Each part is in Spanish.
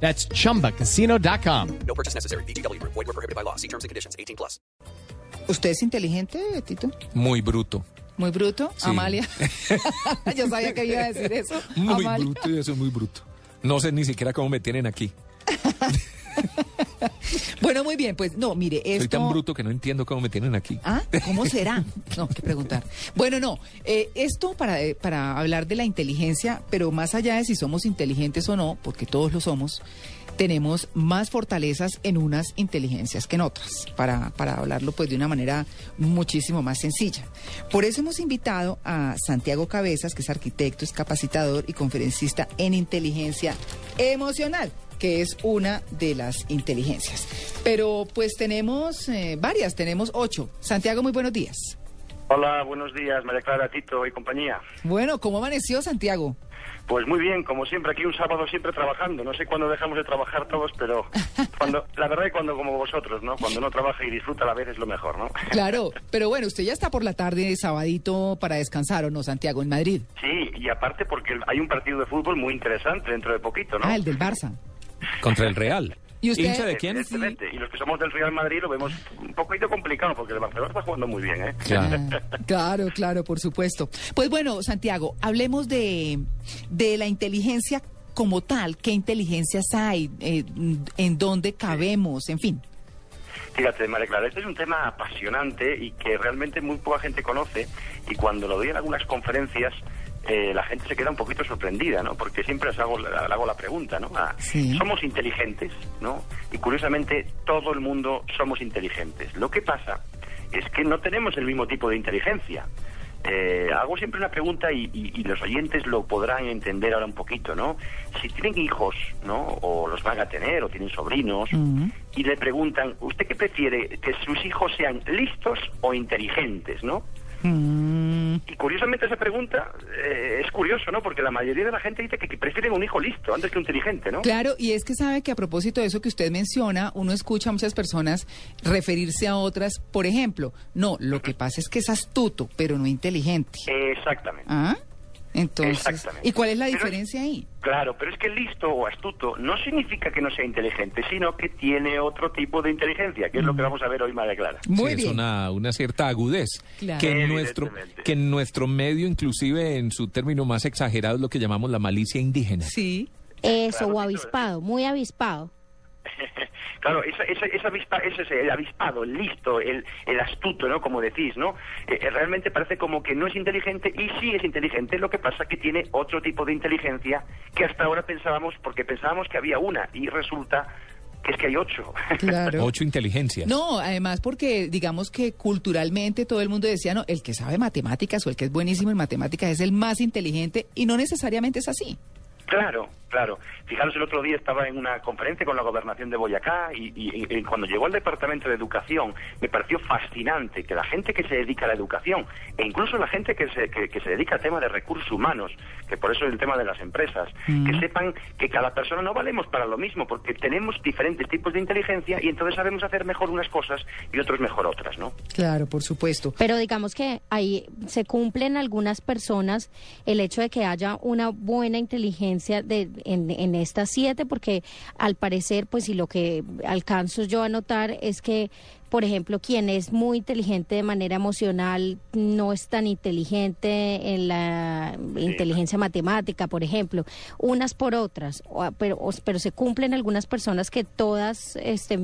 That's chumbacasino.com. No purchase necessary. BGW. Void were prohibited by law. See terms and conditions. 18 plus. ¿Usted es inteligente, Tito? Muy bruto. Muy bruto, Sí. Amalia. Yo sabía que iba a decir eso. Muy Amalia. bruto y eso es muy bruto. No sé ni siquiera cómo me tienen aquí. Bueno, muy bien, pues no, mire, esto... Soy tan bruto que no entiendo cómo me tienen aquí. ¿Ah? ¿Cómo será? No, que preguntar. Bueno, no, eh, esto para, eh, para hablar de la inteligencia, pero más allá de si somos inteligentes o no, porque todos lo somos, tenemos más fortalezas en unas inteligencias que en otras, para, para hablarlo pues de una manera muchísimo más sencilla. Por eso hemos invitado a Santiago Cabezas, que es arquitecto, es capacitador y conferencista en inteligencia emocional que es una de las inteligencias. Pero pues tenemos eh, varias, tenemos ocho. Santiago, muy buenos días. Hola, buenos días, María Clara, Tito y compañía. Bueno, ¿cómo amaneció Santiago? Pues muy bien, como siempre, aquí un sábado siempre trabajando. No sé cuándo dejamos de trabajar todos, pero cuando, la verdad es cuando como vosotros, ¿no? Cuando uno trabaja y disfruta a la vez es lo mejor, ¿no? Claro, pero bueno, usted ya está por la tarde, sabadito, para descansar, ¿o no, Santiago, en Madrid? Sí, y aparte porque hay un partido de fútbol muy interesante dentro de poquito, ¿no? Ah, el del Barça. Contra el Real. ¿Y usted? ¿Hincha de quién? Y los que somos del Real Madrid lo vemos un poquito complicado porque el Barcelona está jugando muy bien, ¿eh? Claro. Claro, claro, por supuesto. Pues bueno, Santiago, hablemos de, de la inteligencia como tal. ¿Qué inteligencias hay? Eh, ¿En dónde cabemos? En fin. Fíjate, María Clara, este es un tema apasionante y que realmente muy poca gente conoce y cuando lo doy en algunas conferencias eh, la gente se queda un poquito sorprendida, ¿no? Porque siempre les hago, le hago la pregunta, ¿no? Ah, Sí. Somos inteligentes, ¿no? Y curiosamente todo el mundo somos inteligentes. Lo que pasa es que no tenemos el mismo tipo de inteligencia. Eh, hago siempre una pregunta y, y- y los oyentes lo podrán entender ahora un poquito, ¿no? Si tienen hijos, ¿no? O los van a tener, o tienen sobrinos, y le preguntan, ¿usted qué prefiere? ¿Que sus hijos sean listos o inteligentes, no? Y curiosamente esa pregunta eh, es curioso, ¿no? Porque la mayoría de la gente dice que, que prefieren un hijo listo antes que un inteligente, ¿no? Claro, y es que sabe que a propósito de eso que usted menciona, uno escucha a muchas personas referirse a otras, por ejemplo, no, lo que pasa es que es astuto, pero no inteligente. Exactamente. ¿Ah? Entonces, Exactamente. ¿y cuál es la Pero- diferencia ahí? Claro, pero es que listo o astuto no significa que no sea inteligente, sino que tiene otro tipo de inteligencia, que es lo que vamos a ver hoy, María Clara. Muy Sí, bien. Es una, una cierta agudez. Claro. Que, en nuestro, que en nuestro medio, inclusive en su término más exagerado, es lo que llamamos la malicia indígena. Sí. Eso, Claro, o avispado, muy avispado. Claro, esa, esa, esa avispa- ese es el avispado, el listo, el, el astuto, ¿no? Como decís, ¿no? Eh, eh, realmente parece como que no es inteligente y sí es inteligente, lo que pasa que tiene otro tipo de inteligencia que hasta ahora pensábamos, porque pensábamos que había una y resulta que es que hay ocho. Claro. Ocho inteligencias. No, además porque digamos que culturalmente todo el mundo decía, no, el que sabe matemáticas o el que es buenísimo en matemáticas es el más inteligente y no necesariamente es así. Claro, claro. Fijaros, el otro día estaba en una conferencia con la gobernación de Boyacá y, y- y cuando llegó al Departamento de Educación me pareció fascinante que la gente que se dedica a la educación e incluso la gente que se, que, que se dedica al tema de recursos humanos, que por eso es el tema de las empresas, que sepan que cada persona no valemos para lo mismo porque tenemos diferentes tipos de inteligencia y entonces sabemos hacer mejor unas cosas y otros mejor otras, ¿no? Claro, por supuesto. Pero digamos que ahí se cumplen algunas personas el hecho de que haya una buena inteligencia de, en, en estas siete, porque al parecer, pues, y lo que alcanzo yo a notar es que, por ejemplo, quien es muy inteligente de manera emocional no es tan inteligente en la inteligencia matemática, por ejemplo, unas por otras, o- pero, o- pero se cumplen algunas personas que todas este,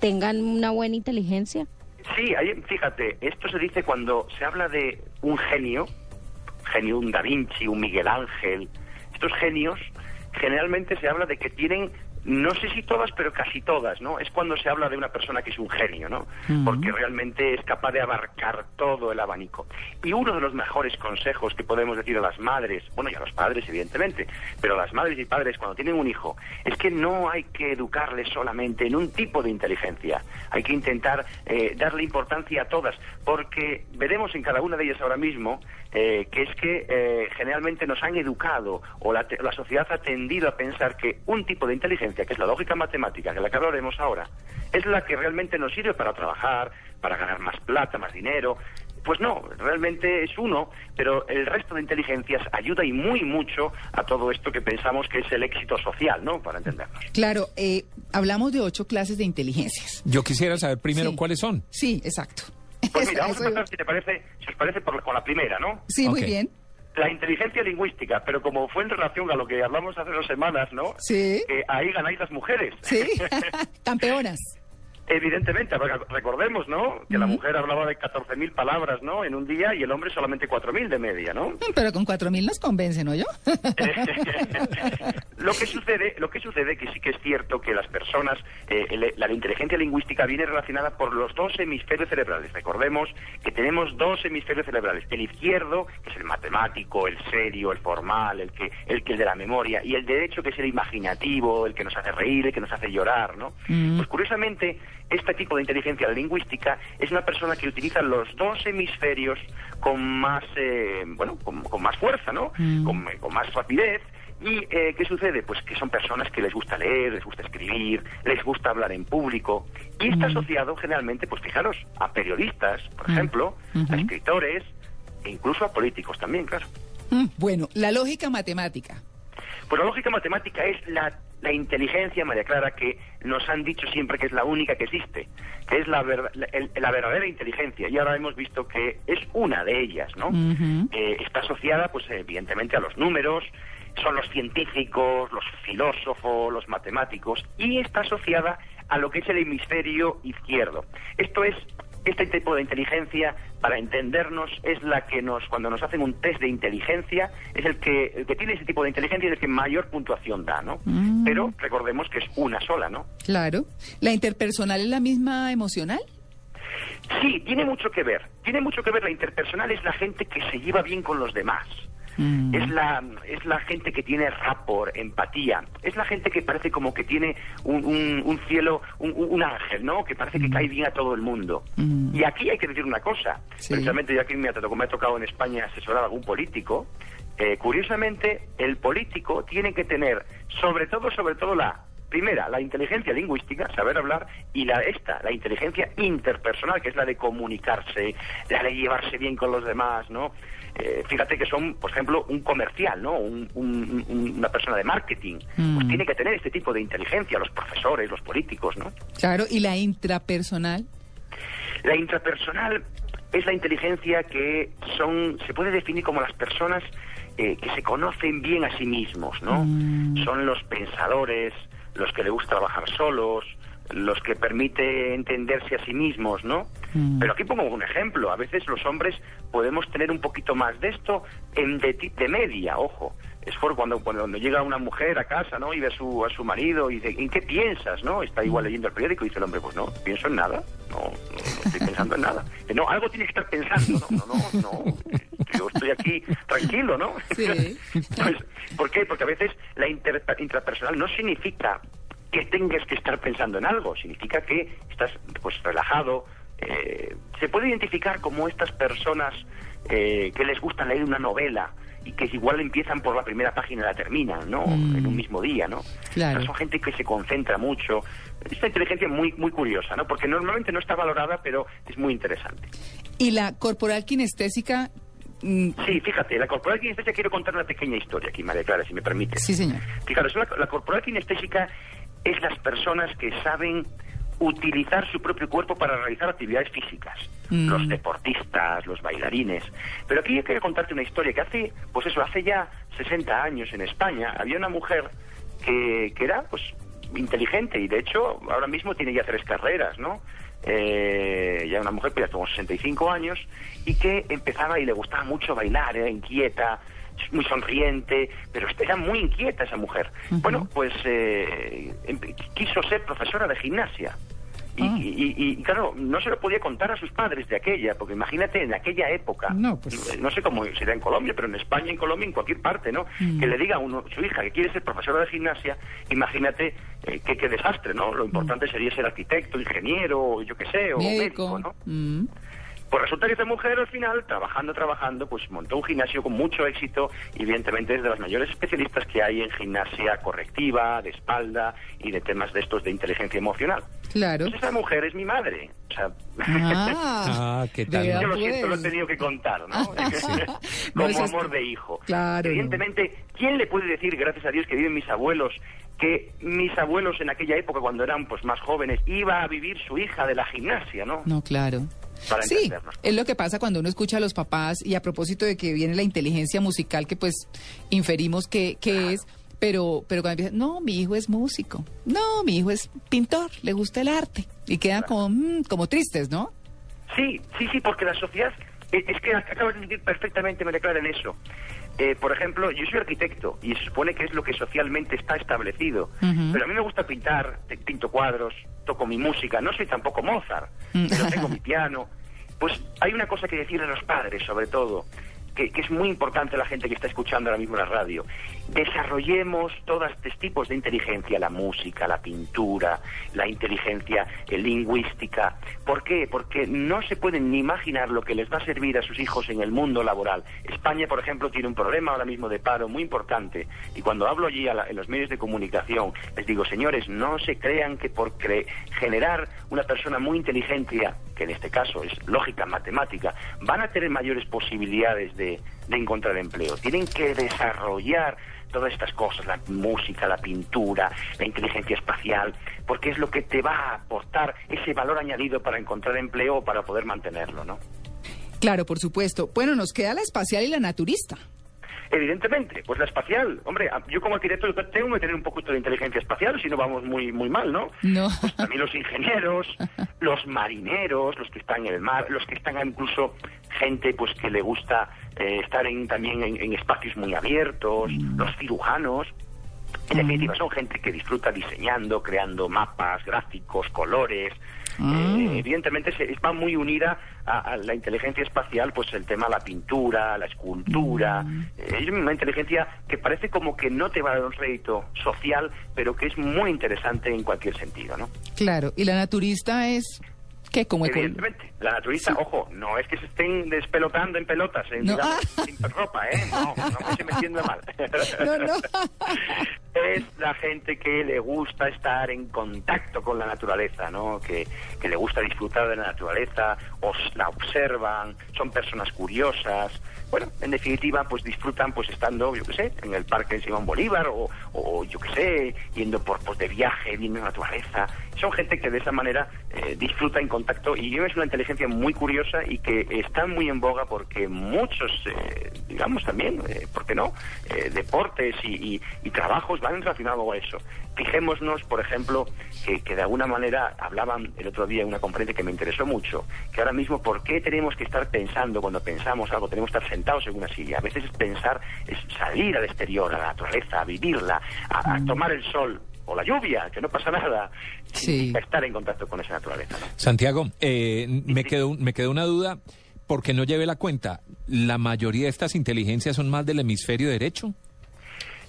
tengan una buena inteligencia. Sí, ahí, fíjate, esto se dice cuando se habla de un genio, genio, un Da Vinci, un Miguel Ángel. Estos genios, generalmente se habla de que tienen no sé si todas, pero casi todas, ¿no? Es cuando se habla de una persona que es un genio, ¿no? Porque realmente es capaz de abarcar todo el abanico. Y uno de los mejores consejos que podemos decir a las madres, bueno, y a los padres, evidentemente, pero a las madres y padres cuando tienen un hijo, es que no hay que educarle solamente en un tipo de inteligencia. Hay que intentar eh, darle importancia a todas, porque veremos en cada una de ellas ahora mismo eh, que es que eh, generalmente nos han educado o la, la sociedad ha tendido a pensar que un tipo de inteligencia, que es la lógica matemática, que la que hablaremos ahora, es la que realmente nos sirve para trabajar, para ganar más plata, más dinero. Pues no, realmente es uno, pero el resto de inteligencias ayuda y muy mucho a todo esto que pensamos que es el éxito social, ¿no? Para entendernos. Claro, eh, hablamos de ocho clases de inteligencias. Yo quisiera saber primero Sí. cuáles son. Sí, exacto. Pues mira, vamos a empezar, si te parece, si os parece, por, con la primera, ¿no? Sí, muy bien. La inteligencia lingüística, pero como fue en relación a lo que hablamos hace dos semanas, ¿no? Sí. Ahí ganáis las mujeres. Sí, campeonas. Evidentemente, recordemos, ¿no? Que la mujer hablaba de 14.000 palabras, ¿no? En un día y el hombre solamente 4.000 de media, ¿no? Pero con cuatro mil nos convence, ¿no yo? lo que sucede, lo que sucede que sí que es cierto que las personas, eh, la inteligencia lingüística viene relacionada por los dos hemisferios cerebrales. Recordemos que tenemos dos hemisferios cerebrales: el izquierdo, que es el matemático, el serio, el formal, el que, el que el de la memoria, y el derecho, que es el imaginativo, el que nos hace reír, el que nos hace llorar, ¿no? Pues curiosamente, este tipo de inteligencia lingüística es una persona que utiliza los dos hemisferios con más, eh, bueno, con, con más fuerza, ¿no? Con, con más rapidez. ¿Y eh, qué sucede? Pues que son personas que les gusta leer, les gusta escribir, les gusta hablar en público. Y está asociado generalmente, pues fijaros, a periodistas, por ejemplo, a escritores e incluso a políticos también, claro. Mm, Bueno, la lógica matemática. Pues la lógica matemática es la, la inteligencia, María Clara, que nos han dicho siempre que es la única que existe, que es la, ver- la, el- la verdadera inteligencia. Y ahora hemos visto que es una de ellas, ¿no? Eh, está asociada, pues evidentemente, a los números, son los científicos, los filósofos, los matemáticos, y está asociada a lo que es el hemisferio izquierdo. Esto es este tipo de inteligencia, para entendernos, es la que nos, cuando nos hacen un test de inteligencia, es el que, el que tiene ese tipo de inteligencia y el que mayor puntuación da, ¿no? Pero recordemos que es una sola, ¿no? Claro. ¿La interpersonal es la misma emocional? Sí, tiene mucho que ver. Tiene mucho que ver. La interpersonal es la gente que se lleva bien con los demás. Es la es la gente que tiene rapport, empatía. Es la gente que parece como que tiene un, un- un cielo, un, ángel, ¿no? Que parece que cae bien a todo el mundo. Y aquí hay que decir una cosa. Sí. Precisamente ya que me ha, tocado, me ha tocado en España asesorar a algún político, eh, curiosamente el político tiene que tener, sobre todo, sobre todo la Primera, la inteligencia lingüística, saber hablar, y la esta, la inteligencia interpersonal, que es la de comunicarse, la de llevarse bien con los demás, ¿no? Eh, fíjate que son, por ejemplo, un comercial, ¿no? Un- un- un- una persona de marketing, pues tiene que tener este tipo de inteligencia, los profesores, los políticos, ¿no? Claro. ¿Y la intrapersonal? La intrapersonal es la inteligencia que son, se puede definir como las personas eh, que se conocen bien a sí mismos, ¿no? Son los pensadores, los que les gusta trabajar solos, los que permite entenderse a sí mismos, ¿no? Pero aquí pongo un ejemplo. A veces los hombres podemos tener un poquito más de esto en de, ti- de media, ojo. Es por cuando, cuando llega una mujer a casa, ¿no? Y ve a su, a su marido y dice, ¿en qué piensas, no? Está igual leyendo el periódico y dice el hombre, pues no, pienso en nada. No, no, no estoy pensando en nada. Dice, No, algo tienes que estar pensando. No, no, no, no. Yo estoy aquí tranquilo, ¿no? Sí. Pues, ¿Por qué? Porque a veces la inter- intrapersonal no significa que tengas que estar pensando en algo, significa que estás pues relajado. eh, se puede identificar como estas personas eh, que les gusta leer una novela y que igual empiezan por la primera página y la terminan, ¿no? En un mismo día, ¿no? Claro. Son gente que se concentra mucho. Esta inteligencia muy muy curiosa, ¿no? Porque normalmente no está valorada, pero es muy interesante. ¿Y la corporal kinestésica? Mm, Sí, fíjate, la corporal kinestésica quiero contar una pequeña historia aquí, María Clara, si me permite. Sí, señor. Fijaros, la, la corporal kinestésica es las personas que saben utilizar su propio cuerpo para realizar actividades físicas. Mm. Los deportistas, los bailarines. Pero aquí yo quiero contarte una historia que hace, pues eso, hace ya 60 años en España había una mujer que, que era, pues, inteligente y de hecho ahora mismo tiene ya tres carreras, ¿no? Eh, ya una mujer que ya tuvo 65 años y que empezaba y le gustaba mucho bailar, era inquieta, muy sonriente, pero era muy inquieta esa mujer. Bueno, pues eh, em- quiso ser profesora de gimnasia. Y, Ah. y- y- y, claro, no se lo podía contar a sus padres de aquella, porque imagínate en aquella época, No, pues- no sé cómo será en Colombia, pero en España, en Colombia, en cualquier parte, ¿no? Mm. Que le diga a uno, su hija que quiere ser profesora de gimnasia, imagínate eh, qué, qué desastre, ¿no? Lo importante sería ser arquitecto, ingeniero, yo qué sé, o médico, Médico. ¿no? Mm. Pues resulta que esta mujer al final, trabajando, trabajando, pues montó un gimnasio con mucho éxito y evidentemente es de las mayores especialistas que hay en gimnasia correctiva, de espalda y de temas de estos de inteligencia emocional. Claro. Pues esa mujer es mi madre. O sea, Ah, Ah, ¿qué tal? yo lo siento, lo he pues. tenido que contar, ¿no? No, Como amor de hijo. Claro, Evidentemente, ¿quién le puede decir, gracias a Dios que viven mis abuelos, que mis abuelos en aquella época, cuando eran pues más jóvenes, iba a vivir su hija de la gimnasia, ¿no? No, claro. Para sí, es lo que pasa cuando uno escucha a los papás y a propósito de que viene la inteligencia musical que pues inferimos que, que es, pero, pero cuando empiezan, no, mi hijo es músico, no, mi hijo es pintor, le gusta el arte y quedan como, mm, como tristes, ¿no? Sí, sí, sí, porque la sociedad, eh, es que acabas de decir perfectamente, me declaran eso. Eh, por ejemplo, yo soy arquitecto y se supone que es lo que socialmente está establecido, pero a mí me gusta pintar, pinto cuadros, toco mi música, no soy tampoco Mozart, pero tengo mi piano. Pues hay una cosa que decir a los padres, sobre todo, que, es muy importante la gente que está escuchando ahora mismo la radio. Desarrollemos todos estos tipos de inteligencia, la música, la pintura, la inteligencia eh, lingüística. ¿Por qué? Porque no se pueden ni imaginar lo que les va a servir a sus hijos en el mundo laboral. España, por ejemplo, tiene un problema ahora mismo de paro muy importante. Y cuando hablo allí a la- en los medios de comunicación, les digo, señores, no se crean que por cre- generar una persona muy inteligente, que en este caso es lógica, matemática, van a tener mayores posibilidades de, encontrar empleo. Tienen que desarrollar todas estas cosas, la música, la pintura, la inteligencia espacial, porque es lo que te va a aportar ese valor añadido para encontrar empleo o para poder mantenerlo, ¿no? Claro, por supuesto. Bueno, nos queda la espacial y la naturista. Evidentemente, pues la espacial. Hombre, yo como arquitecto tengo que tener un poquito de inteligencia espacial, si no vamos muy muy mal, ¿no? No. Pues también los ingenieros, los marineros, los que están en el mar, los que están incluso gente pues que le gusta eh, estar en, también en, en espacios muy abiertos, los cirujanos. En definitiva, son gente que disfruta diseñando, creando mapas, gráficos, colores. Eh, evidentemente se, va muy unida a, a la inteligencia espacial, pues el tema de la pintura, la escultura. Eh, es una inteligencia que parece como que no te va a dar un rédito social, pero que es muy interesante en cualquier sentido, ¿no? Claro. Y la naturista es, ¿qué? Como Evidentemente. La naturista, ojo, no es que se estén despelotando en pelotas, en, No. digamos, sin ropa, ¿eh? No, no me estoy metiendo mal. No, no. es la gente que le gusta estar en contacto con la naturaleza, ¿no? Que, que le gusta disfrutar de la naturaleza, os la observan, son personas curiosas. Bueno, en definitiva, pues disfrutan pues estando, yo qué sé, en el parque de Simón Bolívar o, o yo qué sé, yendo por pues, de viaje, viendo la naturaleza. Son gente que de esa manera eh, disfruta en contacto y es una inteligencia muy curiosa y que está muy en boga porque muchos, eh, digamos también, eh, ¿por qué no? Eh, deportes y, y- y trabajos van relacionados a eso. Fijémonos, por ejemplo, que, que de alguna manera hablaban el otro día en una conferencia que me interesó mucho, que ahora mismo, ¿por qué tenemos que estar pensando cuando pensamos algo? Tenemos que estar sentados en una silla. A veces es pensar, es salir al exterior, a la naturaleza, a vivirla, a, a tomar el sol o la lluvia, que no pasa nada, Sí. estar en contacto con esa naturaleza. ¿no? Santiago, eh, me, quedó, me quedó una duda, porque no llevé la cuenta. ¿La mayoría de estas inteligencias son más del hemisferio derecho?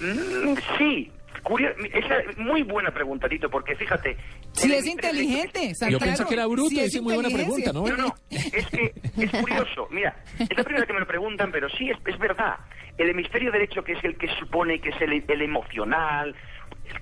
Mm, sí, curio- es muy buena pregunta, Tito, porque fíjate... Si es inteligente. Yo pensé que era bruto, si es muy buena pregunta, ¿no? No, no, es que es curioso. Mira, es la primera que me lo preguntan, pero sí, es, es verdad. El hemisferio derecho, que es el que supone que es el, el emocional,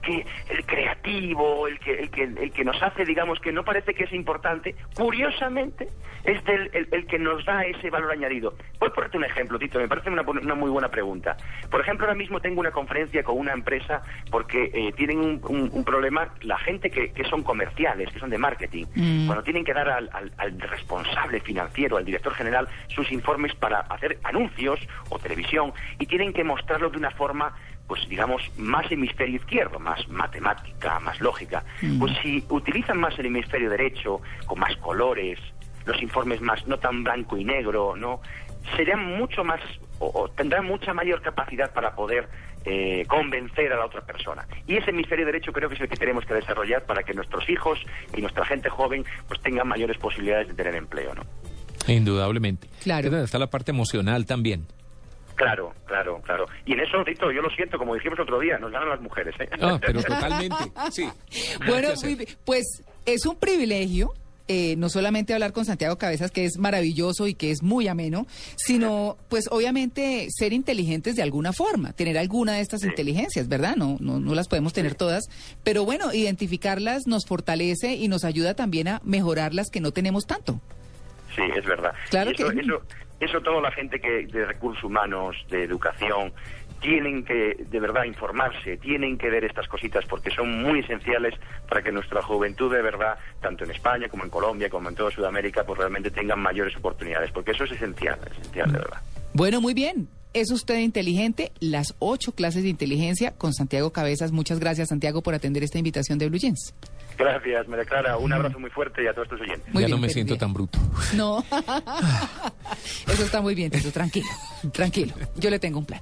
que el creativo, el que, el, que, el que nos hace, digamos, que no parece que es importante, curiosamente es del, el, el que nos da ese valor añadido. Voy a ponerte un ejemplo, Tito, me parece una, una muy buena pregunta. Por ejemplo, ahora mismo tengo una conferencia con una empresa porque eh, tienen un, un- un problema, la gente que, que son comerciales, que son de marketing, Mm. cuando tienen que dar al, al- al responsable financiero, al director general, sus informes para hacer anuncios o televisión y tienen que mostrarlo de una forma, pues digamos, más hemisferio izquierdo, más matemática, más lógica. Pues si utilizan más el hemisferio derecho, con más colores, los informes más no tan blanco y negro, ¿no? Serían mucho más o, o tendrán mucha mayor capacidad para poder eh, convencer a la otra persona. Y ese hemisferio derecho creo que es el que tenemos que desarrollar para que nuestros hijos y nuestra gente joven pues tengan mayores posibilidades de tener empleo, ¿no? Indudablemente. Claro. Está la parte emocional también. Claro, claro, claro. Y en eso, Rito, yo lo siento, como dijimos otro día, nos ganan las mujeres, ¿eh? Ah, pero totalmente. Sí. Bueno, pues es un privilegio. eh, no solamente hablar con Santiago Cabezas, que es maravilloso y que es muy ameno, sino, pues obviamente, ser inteligentes de alguna forma, tener alguna de estas inteligencias, ¿verdad? No, no, no las podemos tener todas, pero bueno, identificarlas nos fortalece y nos ayuda también a mejorar las que no tenemos tanto. Sí, es verdad. Claro Y eso, que- eso, eso toda la gente que de recursos humanos, de educación, tienen que de verdad informarse, tienen que ver estas cositas porque son muy esenciales para que nuestra juventud de verdad, tanto en España como en Colombia, como en toda Sudamérica, pues realmente tengan mayores oportunidades, porque eso es esencial, esencial de verdad. Bueno, muy bien. Es usted inteligente, las ocho clases de inteligencia con Santiago Cabezas. Muchas gracias, Santiago, por atender esta invitación de Blue Jeans. Gracias, María Clara, un abrazo muy fuerte y a todos tus oyentes. Muy ya bien, no me siento tan bruto. No. Eso está muy bien, Tito. Tranquilo, tranquilo. Yo le tengo un plan.